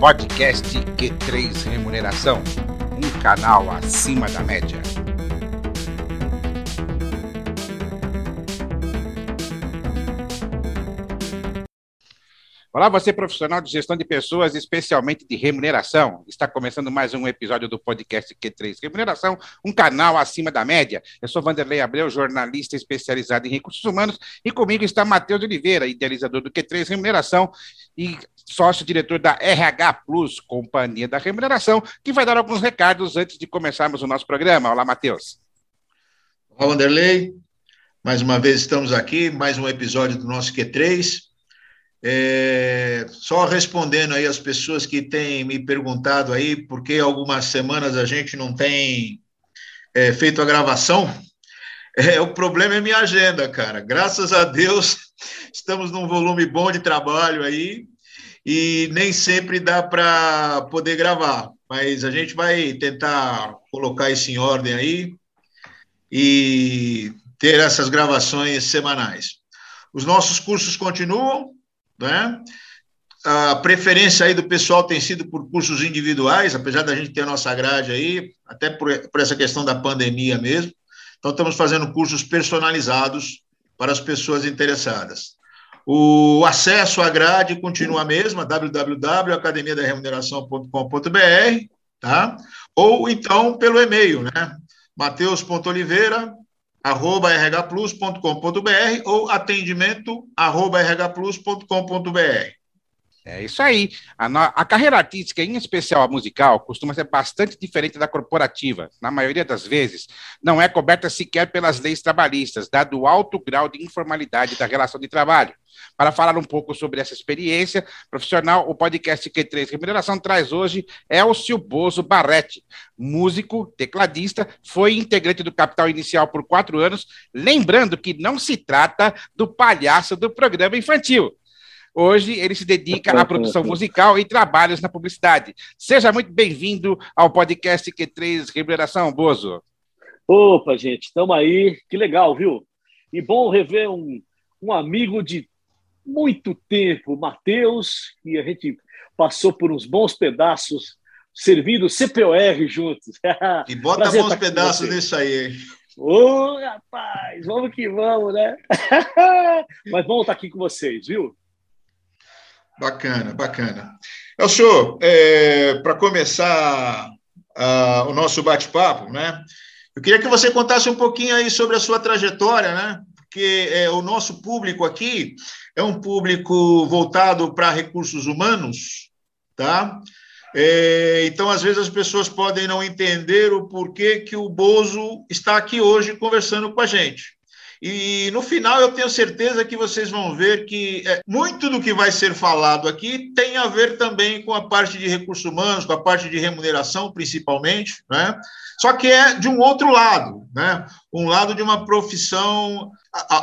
Podcast Q3 Remuneração, um canal acima da média. Olá, você profissional de gestão de pessoas, especialmente de remuneração. Está começando mais um episódio do podcast Q3 Remuneração, um canal acima da média. Eu sou Vanderlei Abreu, jornalista especializado em recursos humanos, e comigo está Matheus Oliveira, idealizador do Q3 Remuneração e sócio-diretor da RH Plus, Companhia da Remuneração, que vai dar alguns recados antes de começarmos o nosso programa. Olá, Matheus. Olá, Vanderlei. Mais uma vez estamos aqui, mais um episódio do nosso Q3. É, só respondendo aí as pessoas que têm me perguntado aí por que algumas semanas a gente não tem é, feito a gravação. É, o problema é minha agenda, cara. Graças a Deus, estamos num volume bom de trabalho aí e nem sempre dá para poder gravar, mas a gente vai tentar colocar isso em ordem aí e ter essas gravações semanais. Os nossos cursos continuam, né? A preferência aí do pessoal tem sido por cursos individuais, apesar da gente ter a nossa grade aí, até por, por essa questão da pandemia mesmo. Então, estamos fazendo cursos personalizados para as pessoas interessadas. O acesso à grade continua a mesma, www.academiadaremuneração.com.br, tá? Ou então pelo e-mail, né? mateus.oliveira, arroba rhplus.com.br ou atendimento arroba rhplus.com.br. É isso aí. A, a, carreira artística, em especial a musical, costuma ser bastante diferente da corporativa. Na maioria das vezes, não é coberta sequer pelas leis trabalhistas, dado o alto grau de informalidade da relação de trabalho. Para falar um pouco sobre essa experiência profissional, o podcast Q3 Remuneração traz hoje Elcio Bozo Barretti, músico, tecladista, foi integrante do Capital Inicial por quatro anos, lembrando que não se trata do palhaço do programa infantil. Hoje ele se dedica à produção musical e trabalhos na publicidade. Seja muito bem-vindo ao podcast Q3 Remuneração, Bozo. Opa, gente, estamos aí. Que legal, viu? E bom rever um, um amigo de muito tempo, Matheus, e a gente passou por uns bons pedaços servindo CPOR juntos. E bota Prazer bons pedaços nisso aí, hein? Ô, rapaz, vamos que vamos, né? Mas bom estar aqui com vocês, viu? Bacana, bacana. Sou, é, para começar o nosso bate-papo, né? Eu queria que você contasse um pouquinho aí sobre a sua trajetória, né? Porque é, o nosso público aqui é um público voltado para recursos humanos, tá? É, então, às vezes, as pessoas podem não entender o porquê que o Bozo está aqui hoje conversando com a gente. E no final eu tenho certeza que vocês vão ver que é, muito do que vai ser falado aqui tem a ver também com a parte de recursos humanos, com a parte de remuneração, principalmente, né? Só que é de um outro lado, né? Um lado de uma profissão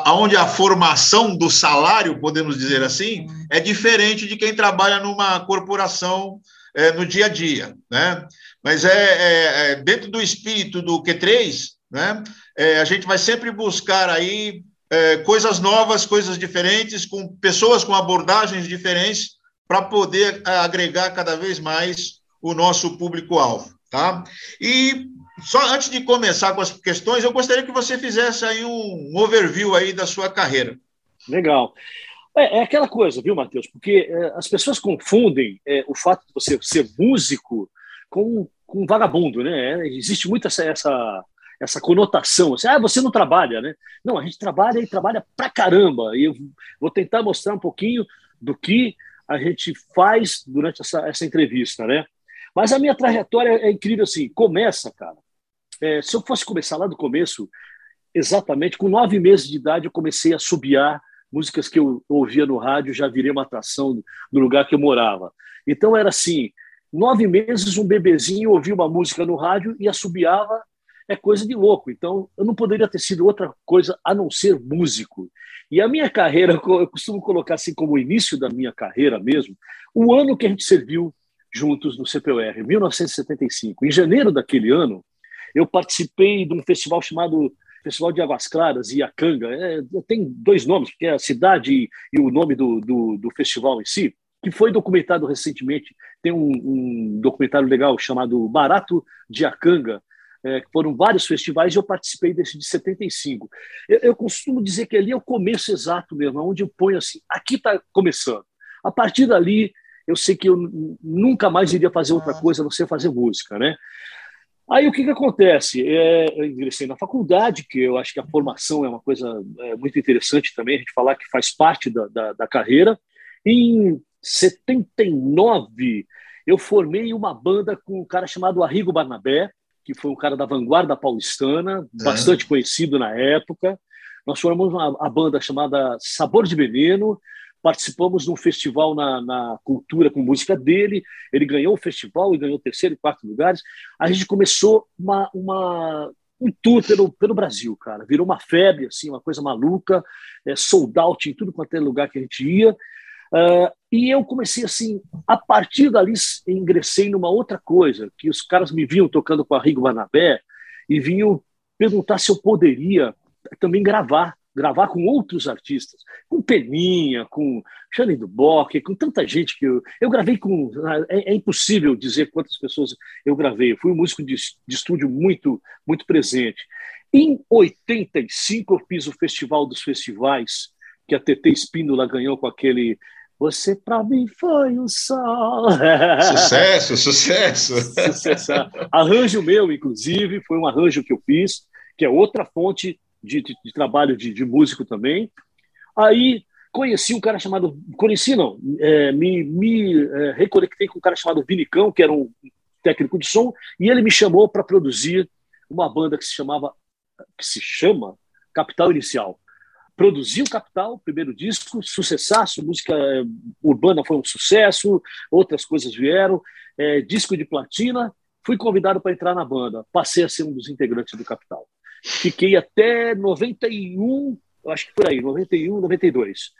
onde a formação do salário, podemos dizer assim, é diferente de quem trabalha numa corporação é, no dia a dia, né? Mas é, é, é dentro do espírito do Q3, né? É, a gente vai sempre buscar aí é, coisas novas, coisas diferentes, com pessoas com abordagens diferentes, para poder é, agregar cada vez mais o nosso público-alvo. Tá? E só antes de começar com as questões, eu gostaria que você fizesse aí um overview aí da sua carreira. Legal. É, é aquela coisa, viu, Matheus? Porque é, as pessoas confundem é, o fato de você ser músico com, com vagabundo, né? Existe muito essa, essa essa conotação, assim, ah, você não trabalha, né? Não, a gente trabalha e trabalha pra caramba. E eu vou tentar mostrar um pouquinho do que a gente faz durante essa, essa entrevista, né? Mas a minha trajetória é incrível assim. Começa, cara. É, se eu fosse começar lá do começo, exatamente com nove meses de idade, eu comecei a subiar músicas que eu ouvia no rádio, já virei uma atração no lugar que eu morava. Então era assim, nove meses, um bebezinho ouvia uma música no rádio e assobiava é coisa de louco. Então, eu não poderia ter sido outra coisa a não ser músico. E a minha carreira, eu costumo colocar assim como o início da minha carreira mesmo, o ano que a gente serviu juntos no CPUR, 1975. Em janeiro daquele ano, eu participei de um festival chamado Festival de Águas Claras, Iacanga. É, tem dois nomes, porque é a cidade e o nome do, do, do festival em si, que foi documentado recentemente. tem um, um documentário legal chamado Barato de Acanga, é, foram vários festivais e eu participei desse de 75. Eu, eu costumo dizer que ali é o começo exato mesmo, onde eu ponho assim, aqui está começando. A partir dali, eu sei que eu nunca mais iria fazer outra coisa a não ser fazer música, né? Aí o que, que acontece? É, eu ingressei na faculdade, que eu acho que a formação é uma coisa é, muito interessante também, a gente falar que faz parte da, da, da carreira. Em 79, eu formei uma banda com um cara chamado Arrigo Barnabé, que foi um cara da vanguarda paulistana, é. bastante conhecido na época. Nós formamos uma, a banda chamada Sabor de Veneno, participamos de um festival na, na, cultura com música dele. Ele ganhou o festival e ganhou terceiro e quarto lugares. A gente começou uma, uma um tour pelo, pelo Brasil, cara. Virou uma febre, assim, uma coisa maluca, é, sold out em tudo quanto é lugar que a gente ia. Uh, e eu comecei assim, a partir dali ingressei numa outra coisa, que os caras me vinham tocando com a Rigo Manabé e vinham perguntar se eu poderia também gravar, gravar com outros artistas, com Peninha, com Xane do com tanta gente que eu, eu gravei com. É, é, impossível dizer quantas pessoas eu gravei. Eu fui um músico de, de estúdio muito, muito presente. Em 85, eu fiz o Festival dos Festivais, que a TT Espíndola ganhou com aquele você para mim foi um sol. Sucesso, sucesso. sucesso. Arranjo meu, inclusive, foi um arranjo que eu fiz, que é outra fonte de, de, de trabalho de, de, músico também. Aí conheci um cara chamado. Conheci, não, é, me, me é, reconectei com um cara chamado Vinicão, que era um técnico de som, e ele me chamou para produzir uma banda que se chamava. que se chama Capital Inicial produziu Capital, primeiro disco, sucessaço, música eh, urbana foi um sucesso, outras coisas vieram, é, disco de platina, fui convidado para entrar na banda, passei a ser um dos integrantes do Capital. Fiquei até 91, acho que por aí, 91, 92.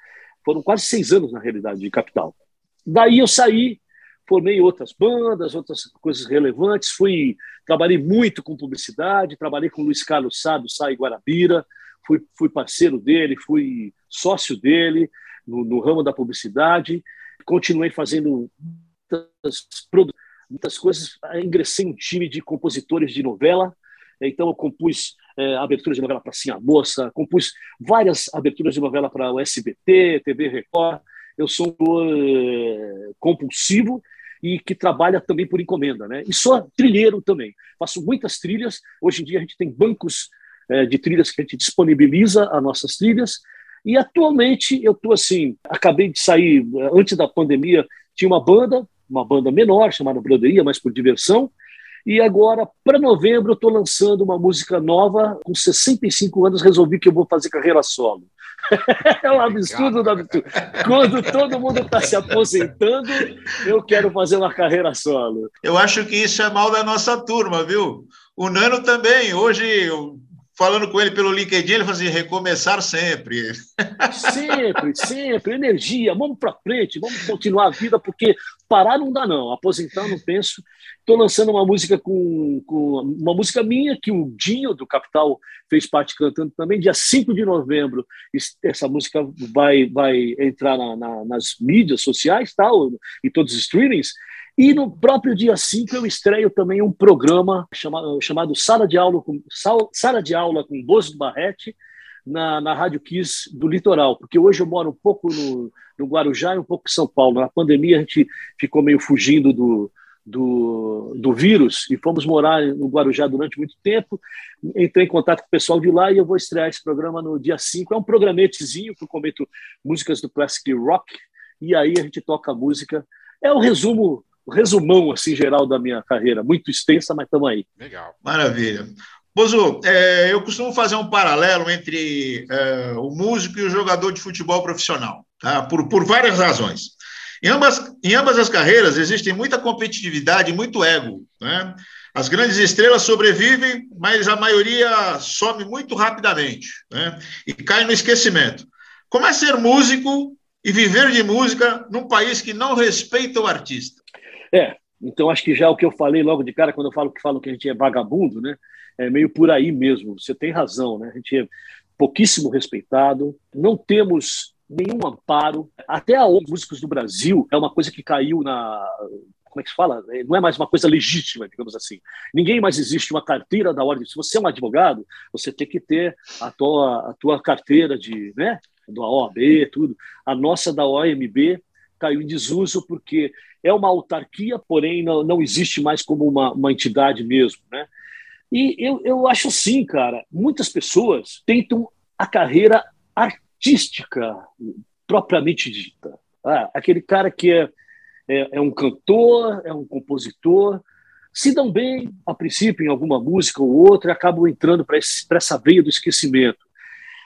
Foram quase seis anos, na realidade, de Capital. Daí eu saí, formei outras bandas, outras coisas relevantes, fui trabalhei muito com publicidade, trabalhei com Luiz Carlos Sá, do Sá e Guarabira, fui, fui parceiro dele, fui sócio dele no, no ramo da publicidade, continuei fazendo muitas, muitas coisas, ingressei em um time de compositores de novela, então eu compus é, aberturas de novela para Sim a Moça, compus várias aberturas de novela para o SBT, TV Record. Eu sou é, compulsivo e que trabalha também por encomenda, né? E sou trilheiro também. Faço muitas trilhas. Hoje em dia a gente tem bancos é, de trilhas que a gente disponibiliza as nossas trilhas. E atualmente eu estou assim, acabei de sair, antes da pandemia, tinha uma banda, uma banda menor, chamada Broderia, mas por diversão. E agora, para novembro, eu estou lançando uma música nova. Com 65 anos, resolvi que eu vou fazer carreira solo. é um absurdo do absurdo. Quando todo mundo está se aposentando, eu quero fazer uma carreira solo. Eu acho que isso é mal da nossa turma, viu? O Nano também. Hoje, falando com ele pelo LinkedIn, ele fazia assim, recomeçar sempre. Sempre, sempre. Energia, vamos para frente, vamos continuar a vida, porque parar não dá, não. Aposentar, não penso. Estou lançando uma música com, com uma música minha, que o Dinho, do Capital, fez parte cantando também, dia 5 de novembro. Essa música vai, vai entrar na, na, nas mídias sociais tal, e todos os streamings. E no próprio dia 5 eu estreio também um programa chamado, chamado Sala de Aula com Sala de Aula com Bozo Barrete na, na Rádio Kiss do Litoral, porque hoje eu moro um pouco no, no Guarujá e um pouco em São Paulo. Na pandemia a gente ficou meio fugindo do, do, do vírus e fomos morar no Guarujá durante muito tempo. Entrei em contato com o pessoal de lá e eu vou estrear esse programa no dia 5. É um programetezinho que eu comento músicas do classic rock e aí a gente toca música. É o um resumo resumão assim geral da minha carreira, muito extensa, mas estamos aí. Legal. Maravilha. Bozu, é, eu costumo fazer um paralelo entre é, o músico e o jogador de futebol profissional, tá? por, por várias razões. Em ambas, em ambas as carreiras existem muita competitividade e muito ego. Né? As grandes estrelas sobrevivem, mas a maioria some muito rapidamente né? e cai no esquecimento. Como é ser músico e viver de música num país que não respeita o artista? É, então acho que já o que eu falei logo de cara, quando eu falo que falam que a gente é vagabundo, né? É meio por aí mesmo. Você tem razão, né? A gente é pouquíssimo respeitado, não temos nenhum amparo. Até a músicos do Brasil é uma coisa que caiu na como é que se fala? É, não é mais uma coisa legítima, digamos assim. Ninguém mais existe uma carteira da ordem. Se você é um advogado, você tem que ter a tua, a tua carteira de, né, da OAB, tudo. A nossa da OMB caiu em desuso porque é uma autarquia, porém não, não existe mais como uma, uma entidade mesmo, né? E eu, eu acho assim, cara, muitas pessoas tentam a carreira artística propriamente dita. Ah, aquele cara que é, é, é, um cantor, é um compositor, se dão bem, a princípio, em alguma música ou outra, e acabam entrando para essa veia do esquecimento.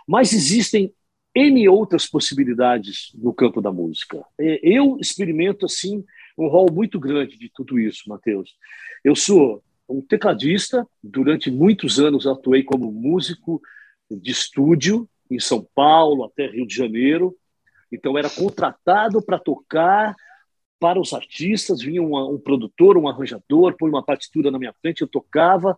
Mas existem N outras possibilidades no campo da música. Eu experimento, assim, um rol muito grande de tudo isso, Matheus. Eu sou um tecladista, durante muitos anos atuei como músico de estúdio em São Paulo até Rio de Janeiro. Então era contratado para tocar para os artistas, vinha um, um produtor, um arranjador, põe uma partitura na minha frente, eu tocava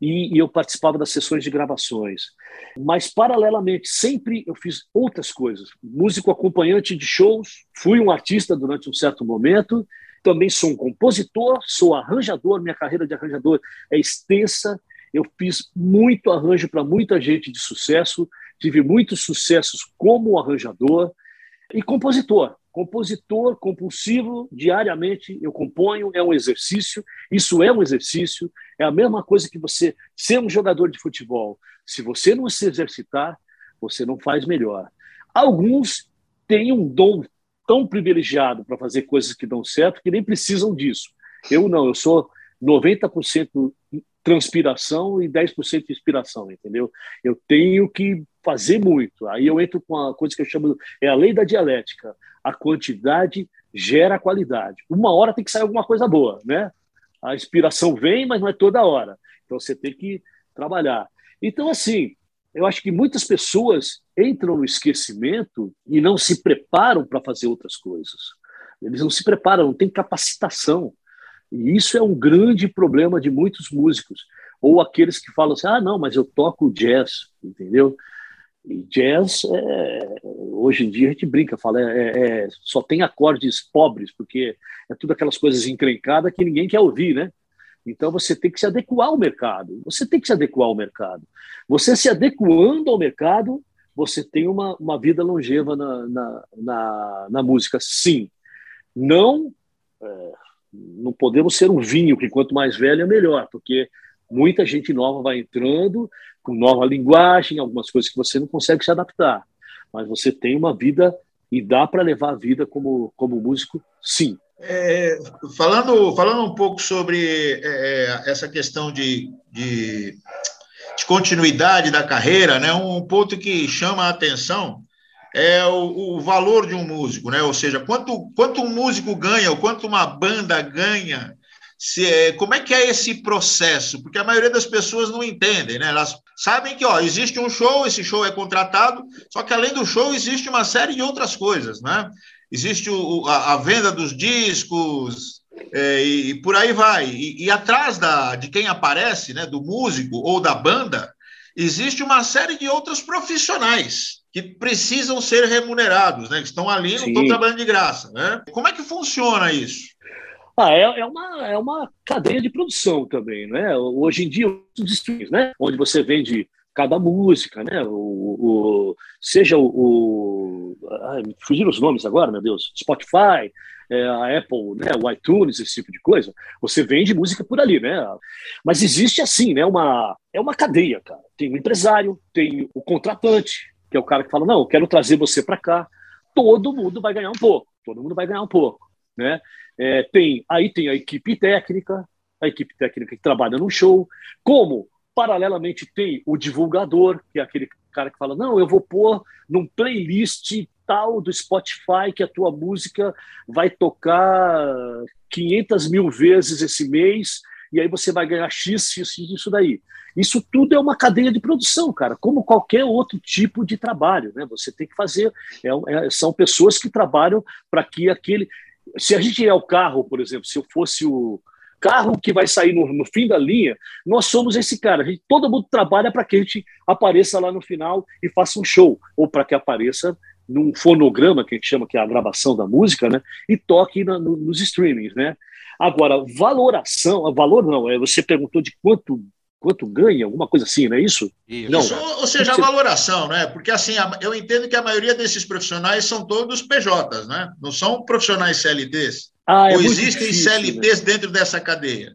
e, e, eu participava das sessões de gravações. Mas, paralelamente, sempre eu fiz outras coisas. Músico acompanhante de shows, fui um artista durante um certo momento, também sou um compositor, sou arranjador, minha carreira de arranjador é extensa. Eu fiz muito arranjo para muita gente de sucesso, tive muitos sucessos como arranjador e compositor. Compositor compulsivo, diariamente eu componho, é um exercício, isso é um exercício, é a mesma coisa que você ser um jogador de futebol. Se você não se exercitar, você não faz melhor. Alguns têm um dom tão privilegiado para fazer coisas que dão certo que nem precisam disso. Eu não, eu sou 90% transpiração e 10% inspiração, entendeu? Eu tenho que fazer muito. Aí eu entro com a coisa que eu chamo é a lei da dialética. A quantidade gera qualidade. Uma hora tem que sair alguma coisa boa, né? A inspiração vem, mas não é toda hora. Então você tem que trabalhar. Então assim, eu acho que muitas pessoas entram no esquecimento e não se preparam para fazer outras coisas. Eles não se preparam, não têm capacitação. E isso é um grande problema de muitos músicos. Ou aqueles que falam assim: ah, não, mas eu toco jazz, entendeu? E jazz, é, hoje em dia a gente brinca, fala, é, é, só tem acordes pobres, porque é tudo aquelas coisas encrencadas que ninguém quer ouvir, né? Então você tem que se adequar ao mercado. Você tem que se adequar ao mercado. Você se adequando ao mercado, você tem uma, uma vida longeva na, na, na, na música, sim. Não, é, não podemos ser um vinho que quanto mais velho é melhor, porque muita gente nova vai entrando com nova linguagem, algumas coisas que você não consegue se adaptar. Mas você tem uma vida e dá para levar a vida como, como músico, sim. É, falando, falando um pouco sobre é, essa questão de, de, de, continuidade da carreira, né, um ponto que chama a atenção é o, o, valor de um músico, né? ou seja, quanto, quanto um músico ganha, ou quanto uma banda ganha, se, é, como é que é esse processo? Porque a maioria das pessoas não entendem, né? elas sabem que ó, existe um show, esse show é contratado, só que além do show existe uma série de outras coisas, né? existe o, a, a, venda dos discos, é, e, e, por aí vai. E, e, atrás da, de quem aparece, né, do músico ou da banda, existe uma série de outros profissionais que precisam ser remunerados, né, que estão ali, não Sim. estão trabalhando de graça. Né? Como é que funciona isso? Ah, é, é, uma, é uma cadeia de produção também, né? Hoje em dia, os streams, né? Onde você vende cada música, né? O, o seja o, o ai, fugiram os nomes agora, meu Deus, Spotify, é, a Apple, né? O iTunes, esse tipo de coisa. Você vende música por ali, né? Mas existe assim, né? Uma é uma cadeia, cara. Tem o empresário, tem o contratante, que é o cara que fala, não, eu quero trazer você para cá. Todo mundo vai ganhar um pouco. Todo mundo vai ganhar um pouco, né? É, tem aí tem a equipe técnica, a equipe técnica que trabalha no show, como Paralelamente, tem o divulgador, que é aquele cara que fala: não, eu vou pôr num playlist tal do Spotify que a tua música vai tocar 500 mil vezes esse mês, e aí você vai ganhar X, isso daí. Isso tudo é uma cadeia de produção, cara, como qualquer outro tipo de trabalho, né? Você tem que fazer. É, é, são pessoas que trabalham para que aquele. Se a gente é o carro, por exemplo, se eu fosse o, carro que vai sair no, no fim da linha, nós somos esse cara. Gente, todo mundo trabalha para que a gente apareça lá no final e faça um show, ou para que apareça num fonograma, que a gente chama que é a gravação da música, né? E toque na, no, nos streamings, né? Agora, valoração, valor não, é, você perguntou de quanto quanto ganha, alguma coisa assim, não é isso? isso. Não. Ou seja, a valoração, né? Porque assim, eu entendo que a maioria desses profissionais são todos PJs, né? Não são profissionais CLTs. Ah, é Ou existem difícil, CLTs né? dentro dessa cadeia?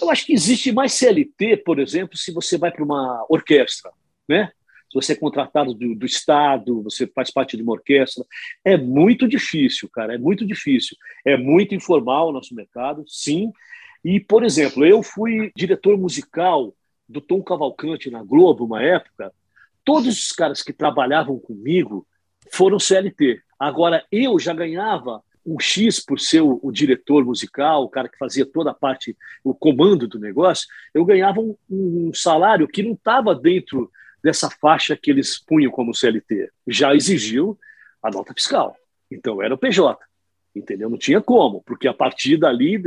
Eu acho que existe mais CLT, por exemplo, se você vai para uma orquestra, né? Se você é contratado do, do, Estado, você faz parte de uma orquestra. É muito difícil, cara, é muito difícil. É muito informal o nosso mercado, sim. E, por exemplo, eu fui diretor musical do Tom Cavalcante na Globo, uma época. Todos os caras que trabalhavam comigo foram CLT. Agora, eu já ganhava um X por ser o, o, diretor musical, o cara que fazia toda a parte, o comando do negócio, eu ganhava um, um salário que não estava dentro dessa faixa que eles punham como CLT. Já exigiu a nota fiscal. Então era o PJ. Entendeu? Não tinha como, porque a partir dali,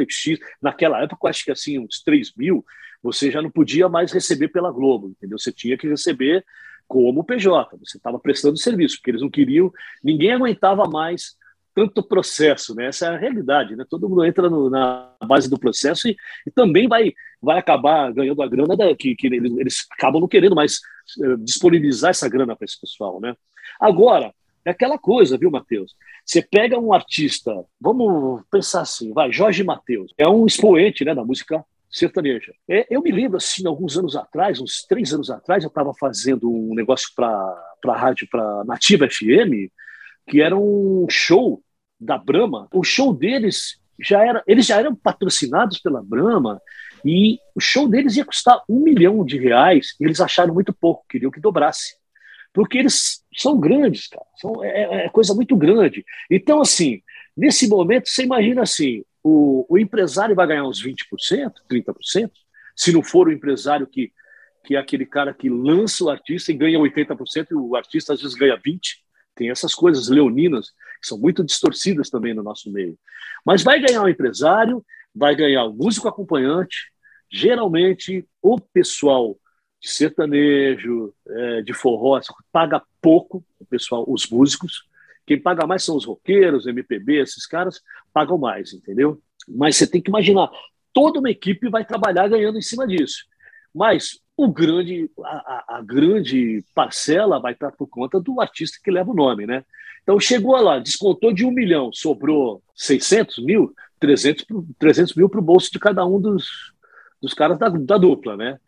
naquela época, acho que assim, uns 3 mil, você já não podia mais receber pela Globo, entendeu? Você tinha que receber como PJ, você estava prestando serviço, porque eles não queriam, ninguém aguentava mais tanto processo, né? Essa é a realidade, né? Todo mundo entra no, na base do processo e, e, também vai, vai acabar ganhando a grana da, que, que eles, eles, acabam não querendo mais uh, disponibilizar essa grana para esse pessoal, né? Agora, é aquela coisa, viu, Matheus? Você pega um artista, vamos pensar assim, vai, Jorge Matheus, é um expoente né, da música sertaneja. É, eu me lembro, assim, alguns anos atrás, uns três anos atrás, eu estava fazendo um negócio para a rádio, para Nativa FM, que era um show da Brahma, o show deles já era, eles já eram patrocinados pela Brahma e o show deles ia custar um milhão de reais e eles acharam muito pouco, queriam que dobrasse. Porque eles são grandes, cara, são, é, é, é coisa muito grande. Então, assim, nesse momento, você imagina assim, o, o empresário vai ganhar uns 20%, 30%, se não for o empresário que, que é aquele cara que lança o artista e ganha 80%, e o artista às vezes ganha 20%, tem essas coisas leoninas que são muito distorcidas também no nosso meio. Mas vai ganhar o empresário, vai ganhar o músico acompanhante, geralmente o pessoal de sertanejo, é, de forró, paga pouco, o pessoal, os músicos. Quem paga mais são os roqueiros, MPB, esses caras pagam mais, entendeu? Mas você tem que imaginar, toda uma equipe vai trabalhar ganhando em cima disso. Mas o grande, a, a, grande parcela vai estar por conta do artista que leva o nome, né? Então chegou lá, descontou de um milhão, sobrou 600 mil, 300, 300 mil para o bolso de cada um dos, dos caras da, da dupla, né?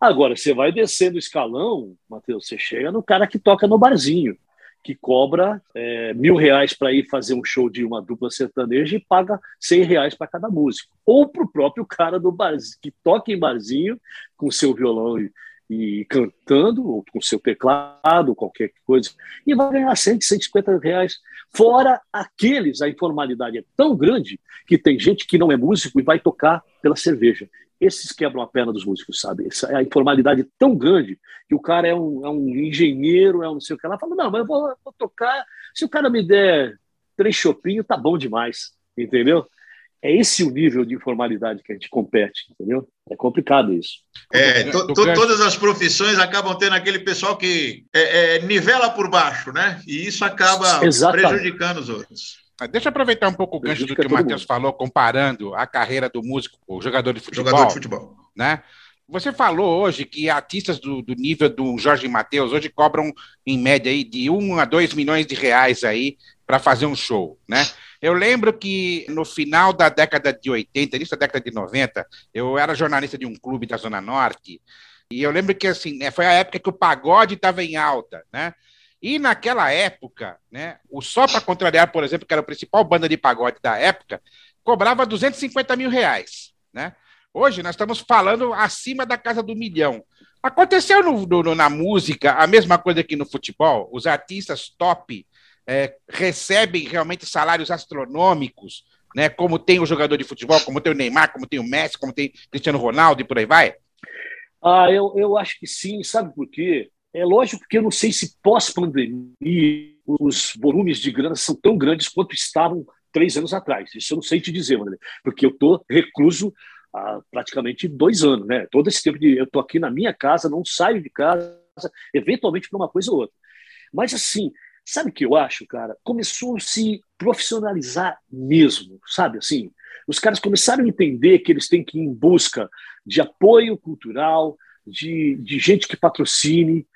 Agora, você vai descendo o escalão, Matheus, você chega no cara que toca no barzinho que cobra é, mil reais para ir fazer um show de uma dupla sertaneja e paga cem reais para cada músico. Ou para o próprio cara do barzinho, que toca em barzinho com seu violão e, e cantando, ou com seu teclado, qualquer coisa, e vai ganhar 100, 150 reais. Fora aqueles, a informalidade é tão grande que tem gente que não é músico e vai tocar pela cerveja esses quebram a perna dos músicos, sabe? Essa, é a informalidade tão grande que o cara é um, é um engenheiro, é um não sei o que lá, fala, não, mas eu vou, vou tocar, se o cara me der três chopinhos, tá bom demais, entendeu? É esse o nível de informalidade que a gente compete, entendeu? É complicado isso. É, to, to, todas as profissões acabam tendo aquele pessoal que é, é, nivela por baixo, né? E isso acaba Exatamente. prejudicando os outros. Deixa eu aproveitar um pouco o gancho do que o Matheus falou, comparando a carreira do músico, o jogador de futebol. Jogador de futebol. Né? Você falou hoje que artistas do, do nível do Jorge Matheus hoje cobram, em média, aí, de 1 a 2 milhões de reais aí para fazer um show, né? Eu lembro que no final da década de 80, início da década de 90, eu era jornalista de um clube da Zona Norte, e eu lembro que assim, né, foi a época que o pagode estava em alta, né? E naquela época, né, o Só para Contrariar, por exemplo, que era a principal banda de pagode da época, cobrava 250 mil reais. Né? Hoje nós estamos falando acima da casa do milhão. Aconteceu no, no, na música a mesma coisa que no futebol. Os artistas top é, recebem realmente salários astronômicos, né? Como tem o jogador de futebol, como tem o Neymar, como tem o Messi, como tem Cristiano Ronaldo e por aí vai. Ah, eu, eu acho que sim. Sabe por quê? É lógico que eu não sei se pós-pandemia os volumes de grana são tão grandes quanto estavam três anos atrás. Isso eu não sei te dizer, porque eu estou recluso há praticamente dois anos, né? Todo esse tempo de eu estou aqui na minha casa, não saio de casa, eventualmente para uma coisa ou outra. Mas assim, Sabe o que eu acho, cara? Começou a se profissionalizar mesmo, sabe assim? Os caras começaram a entender que eles têm que ir em busca de apoio cultural, de, de gente que patrocine,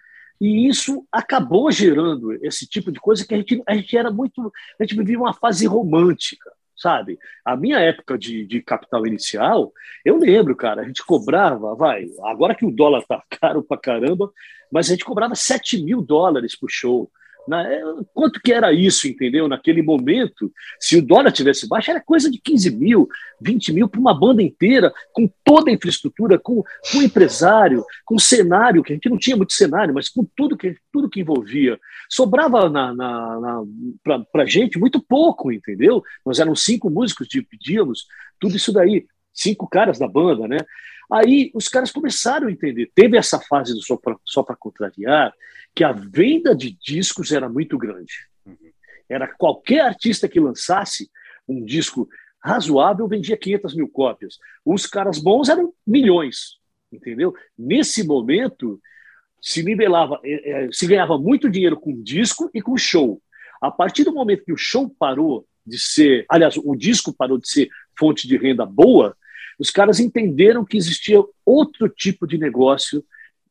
e isso acabou gerando esse tipo de coisa que a gente, a gente era muito. A gente vivia uma fase romântica, sabe? A minha época de, de capital inicial, eu lembro, cara, a gente cobrava, vai, agora que o dólar tá caro pra caramba, mas a gente cobrava 7 mil dólares por show. Na, é, quanto que era isso, entendeu? Naquele momento, se o dólar tivesse baixo, era coisa de 15 mil, 20 mil para uma banda inteira, com toda a infraestrutura, com, com empresário, com cenário, que a gente não tinha muito cenário, mas com tudo que, tudo que envolvia. Sobrava na, na, na para a gente muito pouco, entendeu? Nós éramos cinco músicos, dividíamos tudo isso daí, cinco caras da banda, né? Aí os caras começaram a entender. Teve essa fase do Só para Contrariar, que a venda de discos era muito grande. Era qualquer artista que lançasse um disco razoável vendia 500 mil cópias. Os caras bons eram milhões, entendeu? Nesse momento se nivelava, é, é, se ganhava muito dinheiro com disco e com show. A partir do momento que o show parou de ser, aliás, o disco parou de ser fonte de renda boa, os caras entenderam que existia outro tipo de negócio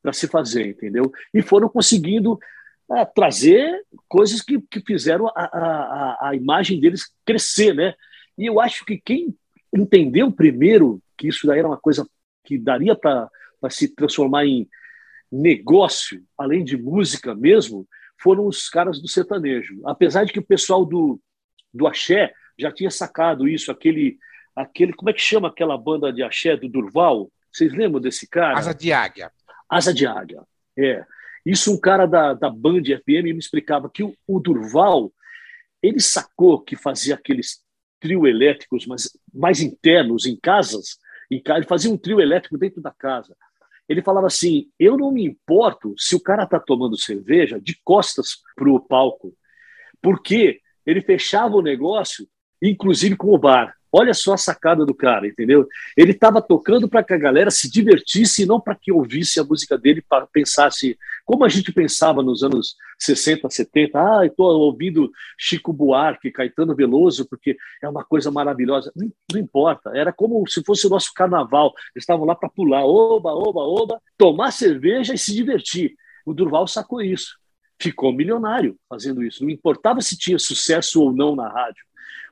para se fazer, entendeu? E foram conseguindo é, trazer coisas que, que fizeram a, a, a imagem deles crescer, né? E eu acho que quem entendeu primeiro que isso daí era uma coisa que daria para se transformar em negócio, além de música mesmo, foram os caras do sertanejo. Apesar de que o pessoal do, do axé já tinha sacado isso, aquele, aquele como é que chama aquela banda de axé do Durval? Vocês lembram desse cara? Asa de Águia. Asa de Águia, é. Isso um cara da, da Band FM me explicava que o, o Durval, ele sacou que fazia aqueles trio elétricos mas mais internos em casas, em, ele fazia um trio elétrico dentro da casa. Ele falava assim: eu não me importo se o cara está tomando cerveja de costas para o palco, porque ele fechava o negócio, inclusive com o bar. Olha só a sacada do cara, entendeu? Ele estava tocando para que a galera se divertisse e não para que ouvisse a música dele para pensasse como a gente pensava nos anos 60, 70. Ah, estou ouvindo Chico Buarque, Caetano Veloso, porque é uma coisa maravilhosa. Não, não importa, era como se fosse o nosso carnaval. Eles estavam lá para pular, oba, oba, oba, tomar cerveja e se divertir. O Durval sacou isso. Ficou milionário fazendo isso. Não importava se tinha sucesso ou não na rádio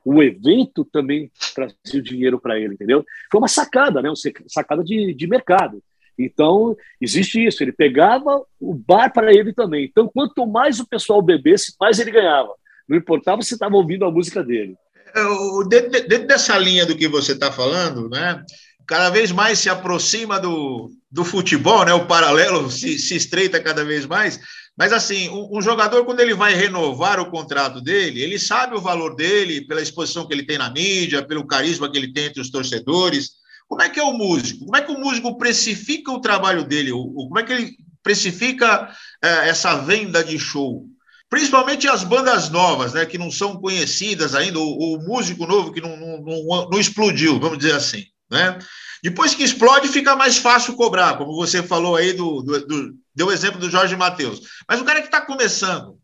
o evento também trazia dinheiro para ele, entendeu? Foi uma sacada, né? Uma sacada de, de mercado. Então, existe isso. Ele pegava o bar para ele também. Então, quanto mais o pessoal bebesse, mais ele ganhava. Não importava se estava ouvindo a música dele. É, dentro dessa linha do que você está falando, né? cada vez mais se aproxima do, do futebol, né? o paralelo se, se estreita cada vez mais. Mas, assim, um, um, jogador, quando ele vai renovar o contrato dele, ele sabe o valor dele pela exposição que ele tem na mídia, pelo carisma que ele tem entre os torcedores. Como é que é o músico? Como é que o músico precifica o trabalho dele? Como é que ele precifica é, essa venda de show? Principalmente as bandas novas, né, que não são conhecidas ainda, o, o músico novo que não, não, não, não explodiu, vamos dizer assim. Né? Depois que explode, fica mais fácil cobrar, como você falou aí, do, do, do deu o exemplo do Jorge Matheus. Mas o cara que está começando,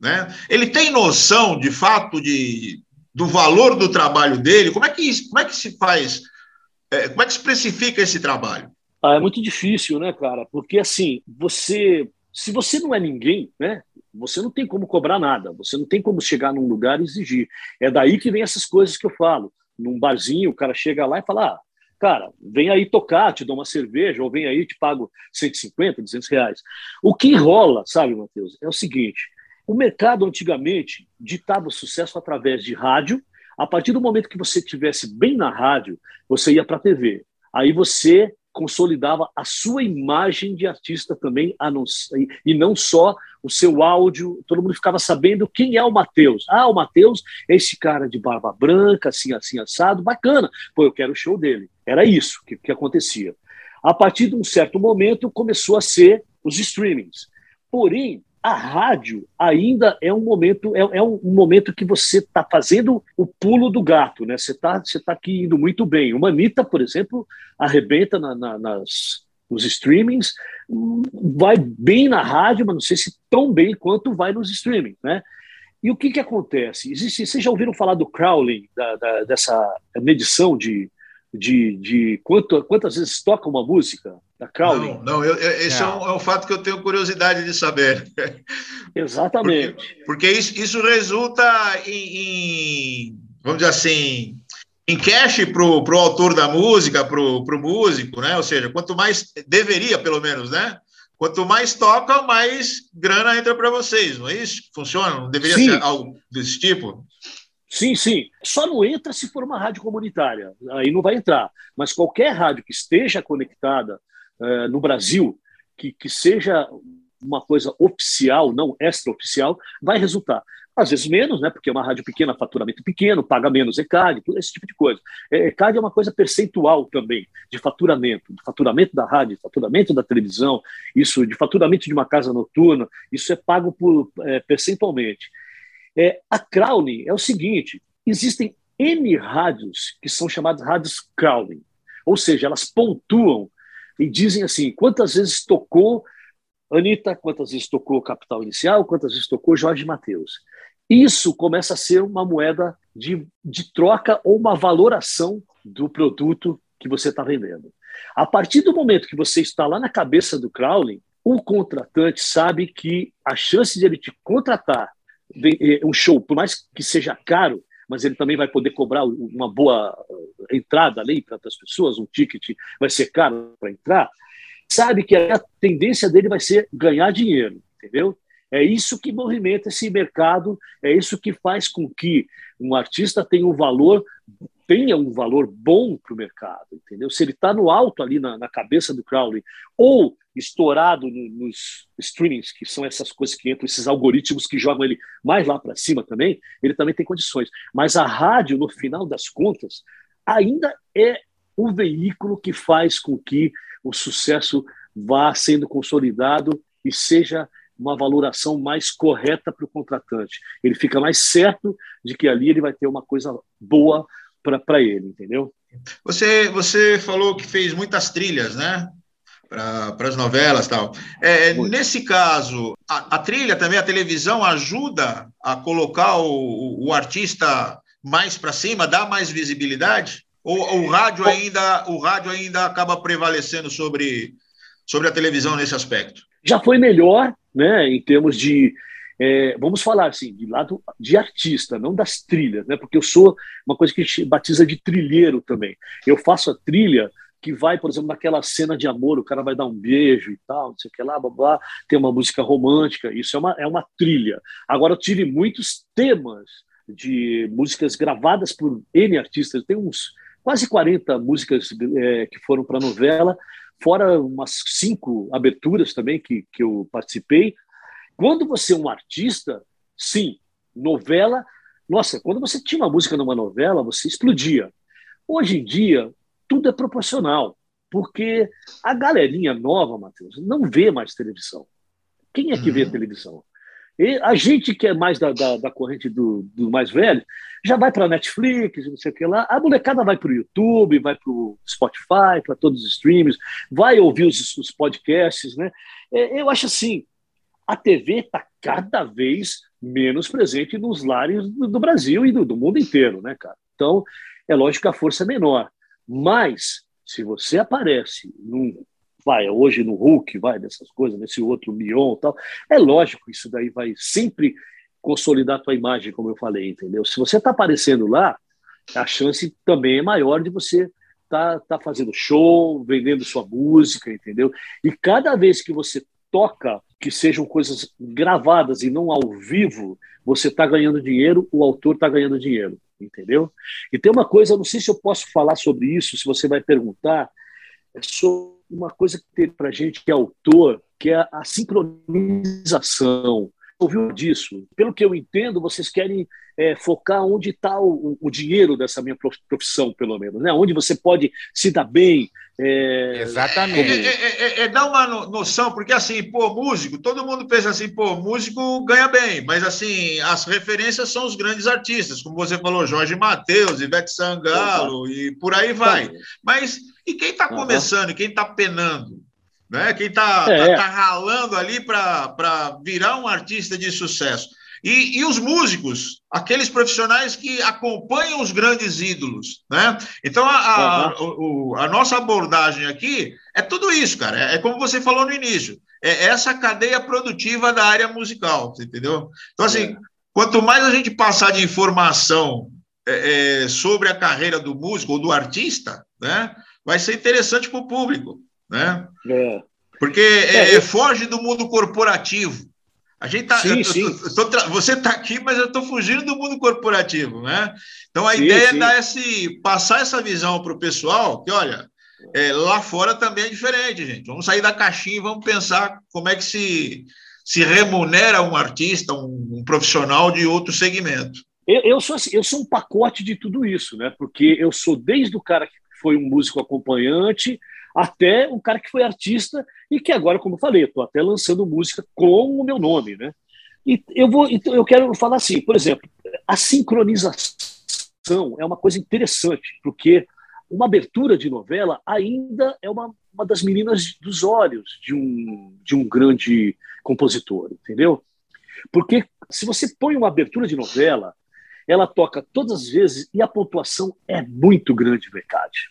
né? ele tem noção, de fato, de, do valor do trabalho dele? Como é que, como é que se faz, é, como é que se precifica esse trabalho? Ah, é muito difícil, né, cara? Porque, assim, você... Se você não é ninguém, né? Você não tem como cobrar nada. Você não tem como chegar num lugar e exigir. É daí que vem essas coisas que eu falo. Num barzinho, o cara chega lá e fala: ah, Cara, vem aí tocar, te dou uma cerveja, ou vem aí, te pago 150, 200 reais. O que rola, sabe, Matheus, é o seguinte: o mercado antigamente ditava sucesso através de rádio. A partir do momento que você estivesse bem na rádio, você ia para a TV. Aí você consolidava a sua imagem de artista também, não, e não só o seu áudio, todo mundo ficava sabendo quem é o Matheus. Ah, o Matheus é esse cara de barba branca, assim, assim, assado, bacana. Pô, eu quero o show dele. Era isso que, que acontecia. A partir de um certo momento, começou a ser os streamings. Porém, a rádio ainda é um momento é, é um, momento que você está fazendo o pulo do gato, né? Você está você tá aqui indo muito bem. O Manita, por exemplo, arrebenta na, na, nas, nos streamings, vai bem na rádio, mas não sei se tão bem quanto vai nos streamings, né? E o que, que acontece? Existe, vocês já ouviram falar do crawling, da, da, dessa medição de, de, de quanto, quantas vezes toca uma música? Da crawling? Não, não eu, esse é. É, um, é um fato que eu tenho curiosidade de saber. Exatamente. Porque, porque isso, isso resulta em, em, vamos dizer assim, em cash para o autor da música, para o músico, né? Ou seja, quanto mais deveria, pelo menos, né? Quanto mais toca, mais grana entra para vocês, não é isso? Funciona? Não deveria sim. ser algo desse tipo? Sim, sim. Só não entra se for uma rádio comunitária. Aí não vai entrar. Mas qualquer rádio que esteja conectada uh, no Brasil, que, que seja uma coisa oficial, não extraoficial, vai resultar às vezes menos, né? Porque é uma rádio pequena, faturamento pequeno, paga menos ECAD, tudo esse tipo de coisa. É, ECAD é uma coisa percentual também, de faturamento, de faturamento da rádio, de faturamento da televisão, isso, de faturamento de uma casa noturna, isso é pago por, é, percentualmente. É, a Crowley é o seguinte: existem N rádios que são chamadas rádios Crowley, ou seja, elas pontuam e dizem assim: quantas vezes tocou Anitta, quantas vezes tocou Capital Inicial, quantas vezes tocou Jorge Mateus. Isso começa a ser uma moeda de, de troca ou uma valoração do produto que você está vendendo. A partir do momento que você está lá na cabeça do Crowley, o contratante sabe que a chance de ele te contratar eh, um show, por mais que seja caro, mas ele também vai poder cobrar uma boa eh, entrada ali para as pessoas, um ticket vai ser caro para entrar, sabe que a tendência dele vai ser ganhar dinheiro, entendeu? É isso que movimenta esse mercado, é isso que faz com que um artista tenha um valor, tenha um valor bom para o mercado, entendeu? Se ele está no alto ali na, na, cabeça do Crowley, ou estourado no, nos streamings, que são essas coisas que entram, esses algoritmos que jogam ele mais lá para cima também, ele também tem condições. Mas a rádio, no final das contas, ainda é o veículo que faz com que o sucesso vá sendo consolidado e seja uma valoração mais correta para o contratante. Ele fica mais certo de que ali ele vai ter uma coisa boa para ele, entendeu? Você, você falou que fez muitas trilhas, né? Para as novelas tal. É, nesse caso, a, a, trilha também, a televisão ajuda a colocar o, o artista mais para cima, dá mais visibilidade? Ou, ou o rádio ainda o rádio ainda acaba prevalecendo sobre, sobre a televisão nesse aspecto? Já foi melhor, né, em termos de, é, vamos falar assim, de lado de artista, não das trilhas, né, porque eu sou uma coisa que a gente batiza de trilheiro também. Eu faço a trilha que vai, por exemplo, naquela cena de amor, o cara vai dar um beijo e tal, não sei o que lá, blá, tem uma música romântica, isso é uma, é uma trilha. Agora, eu tive muitos temas de músicas gravadas por N artistas, tem uns quase 40 músicas é, que foram para a novela, fora umas cinco aberturas também que, que eu participei. Quando você é um artista, sim, novela. Nossa, quando você tinha uma música numa novela, você explodia. Hoje em dia, tudo é proporcional, porque a galerinha nova, Matheus, não vê mais televisão. Quem é que vê uhum. televisão? E a gente que é mais da, da, da corrente do, do, mais velho, já vai para Netflix, não sei o que lá. A molecada vai para o YouTube, vai para o Spotify, para todos os streams, vai ouvir os, os podcasts, né? É, eu acho assim, a TV está cada vez menos presente nos lares do, do Brasil e do, do mundo inteiro, né, cara? Então, é lógico que a força é menor. Mas, se você aparece num vai hoje no Hulk, vai dessas coisas, nesse outro Mion tal. É lógico, isso daí vai sempre consolidar a tua imagem, como eu falei, entendeu? Se você está aparecendo lá, a chance também é maior de você tá, tá fazendo show, vendendo sua música, entendeu? E cada vez que você toca, que sejam coisas gravadas e não ao vivo, você está ganhando dinheiro, o autor está ganhando dinheiro, entendeu? E tem uma coisa, não sei se eu posso falar sobre isso, se você vai perguntar, é sobre uma coisa que tem para gente que é autor, que é a sincronização. Ouviu disso? Pelo que eu entendo, vocês querem é, focar onde está o, o, dinheiro dessa minha profissão, pelo menos, né? Onde você pode se dar bem. É... Exatamente. É, é, é, é dar uma noção, porque assim, pô, músico, todo mundo pensa assim, pô, músico ganha bem, mas assim, as referências são os grandes artistas, como você falou, Jorge Mateus, Ivete Sangalo e por aí vai. Mas e quem está começando, uhum. quem está penando? Né? Quem está é. tá, tá ralando ali para virar um artista de sucesso? E, e, os músicos, aqueles profissionais que acompanham os grandes ídolos, né? Então, a, a, uhum. a nossa abordagem aqui é tudo isso, cara. É, é, como você falou no início. É essa cadeia produtiva da área musical, entendeu? Então, assim, é. quanto mais a gente passar de informação é, é, sobre a carreira do músico ou do artista, né? Vai ser interessante para o público, né? É. Porque é, foge do mundo corporativo. A gente tá, sim, eu, sim. Eu tô, você está aqui, mas eu estou fugindo do mundo corporativo, né? Então a sim, ideia é dar esse, passar essa visão para o pessoal, que olha, é, lá fora também é diferente, gente. Vamos sair da caixinha e vamos pensar como é que se, se remunera um artista, um, um profissional de outro segmento. Eu, eu, sou assim, eu sou um pacote de tudo isso, né? Porque eu sou desde o cara que foi um músico acompanhante até um cara que foi artista e que agora, como eu falei, estou até lançando música com o meu nome, né? E eu vou, então eu quero falar assim, por exemplo, a sincronização é uma coisa interessante, porque uma abertura de novela ainda é uma, uma das meninas dos olhos de um, de um grande compositor, entendeu? Porque se você põe uma abertura de novela, ela toca todas as vezes e a pontuação é muito grande, verdade.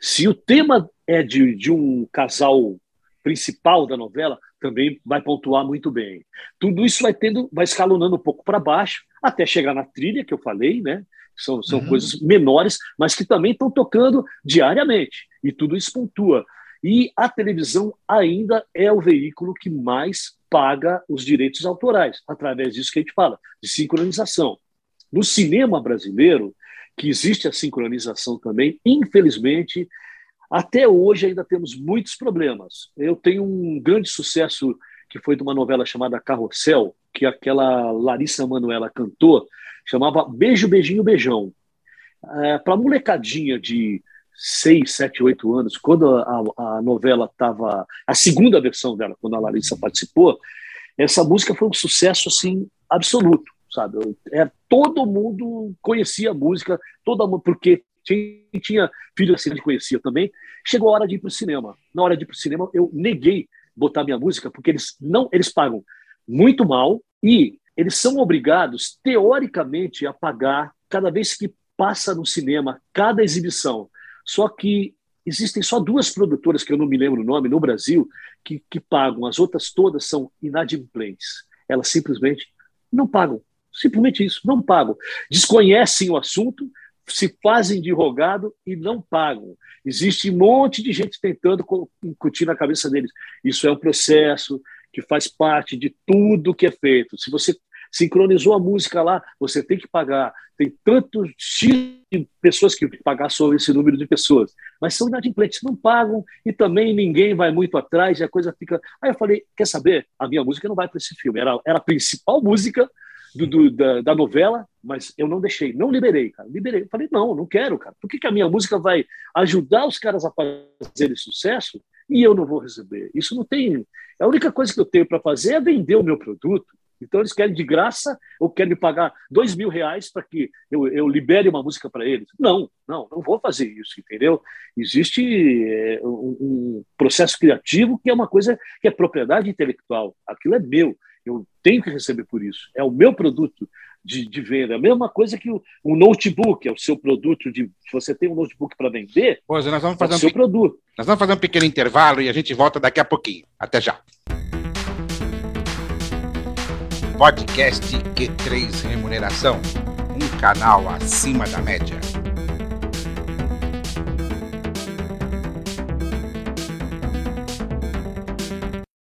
Se o tema é de, de um casal principal da novela, também vai pontuar muito bem. Tudo isso vai tendo, vai escalonando um pouco para baixo, até chegar na trilha que eu falei, né? São, são uhum. coisas menores, mas que também estão tocando diariamente. E tudo isso pontua. E a televisão ainda é o veículo que mais paga os direitos autorais, através disso que a gente fala, de sincronização. No cinema brasileiro, que existe a sincronização também, infelizmente, até hoje ainda temos muitos problemas. Eu tenho um grande sucesso que foi de uma novela chamada Carrossel, que aquela Larissa Manoela cantou, chamava Beijo, Beijinho, Beijão. É, Para molecadinha de 6, 7, 8 anos, quando a, a novela estava. A segunda versão dela, quando a Larissa participou, essa música foi um sucesso assim absoluto, sabe? É, todo mundo conhecia a música, todo mundo, porque quem tinha filho assim conhecia também. Chegou a hora de ir para o cinema. Na hora de ir para o cinema, eu neguei botar minha música, porque eles não eles pagam muito mal e eles são obrigados, teoricamente, a pagar cada vez que passa no cinema, cada exibição. Só que existem só duas produtoras, que eu não me lembro o nome, no Brasil, que, que pagam. As outras todas são inadimplentes. Elas simplesmente não pagam. Simplesmente isso, não pagam. Desconhecem o assunto, se fazem de rogado e não pagam. Existe um monte de gente tentando incutir na cabeça deles. Isso é um processo que faz parte de tudo que é feito. Se você sincronizou a música lá, você tem que pagar. Tem tantos X de pessoas que pagar sobre esse número de pessoas. Mas são inadimplentes, não pagam e também ninguém vai muito atrás e a coisa fica. Aí eu falei: quer saber? A minha música não vai para esse filme. Era, era a principal música do, do, da, da, novela, mas eu não deixei, não liberei, cara. Liberei. Eu falei, não, não quero, cara. Por que, que a minha música vai ajudar os caras a fazerem sucesso e eu não vou receber? Isso não tem. A única coisa que eu tenho para fazer é vender o meu produto. Então eles querem de graça ou querem me pagar dois mil reais para que eu, eu, libere uma música para eles. Não, não, não vou fazer isso, entendeu? Existe é, um, um processo criativo que é uma coisa que é propriedade intelectual. Aquilo é meu eu tenho que receber por isso. É o meu produto de, de venda. É a mesma coisa que o, o, notebook, é o seu produto de. Se você tem um notebook para vender, pois, nós vamos fazer é o seu um, produto. Nós vamos fazer um pequeno intervalo e a gente volta daqui a pouquinho. Até já. Podcast Q3 Remuneração um canal acima da média.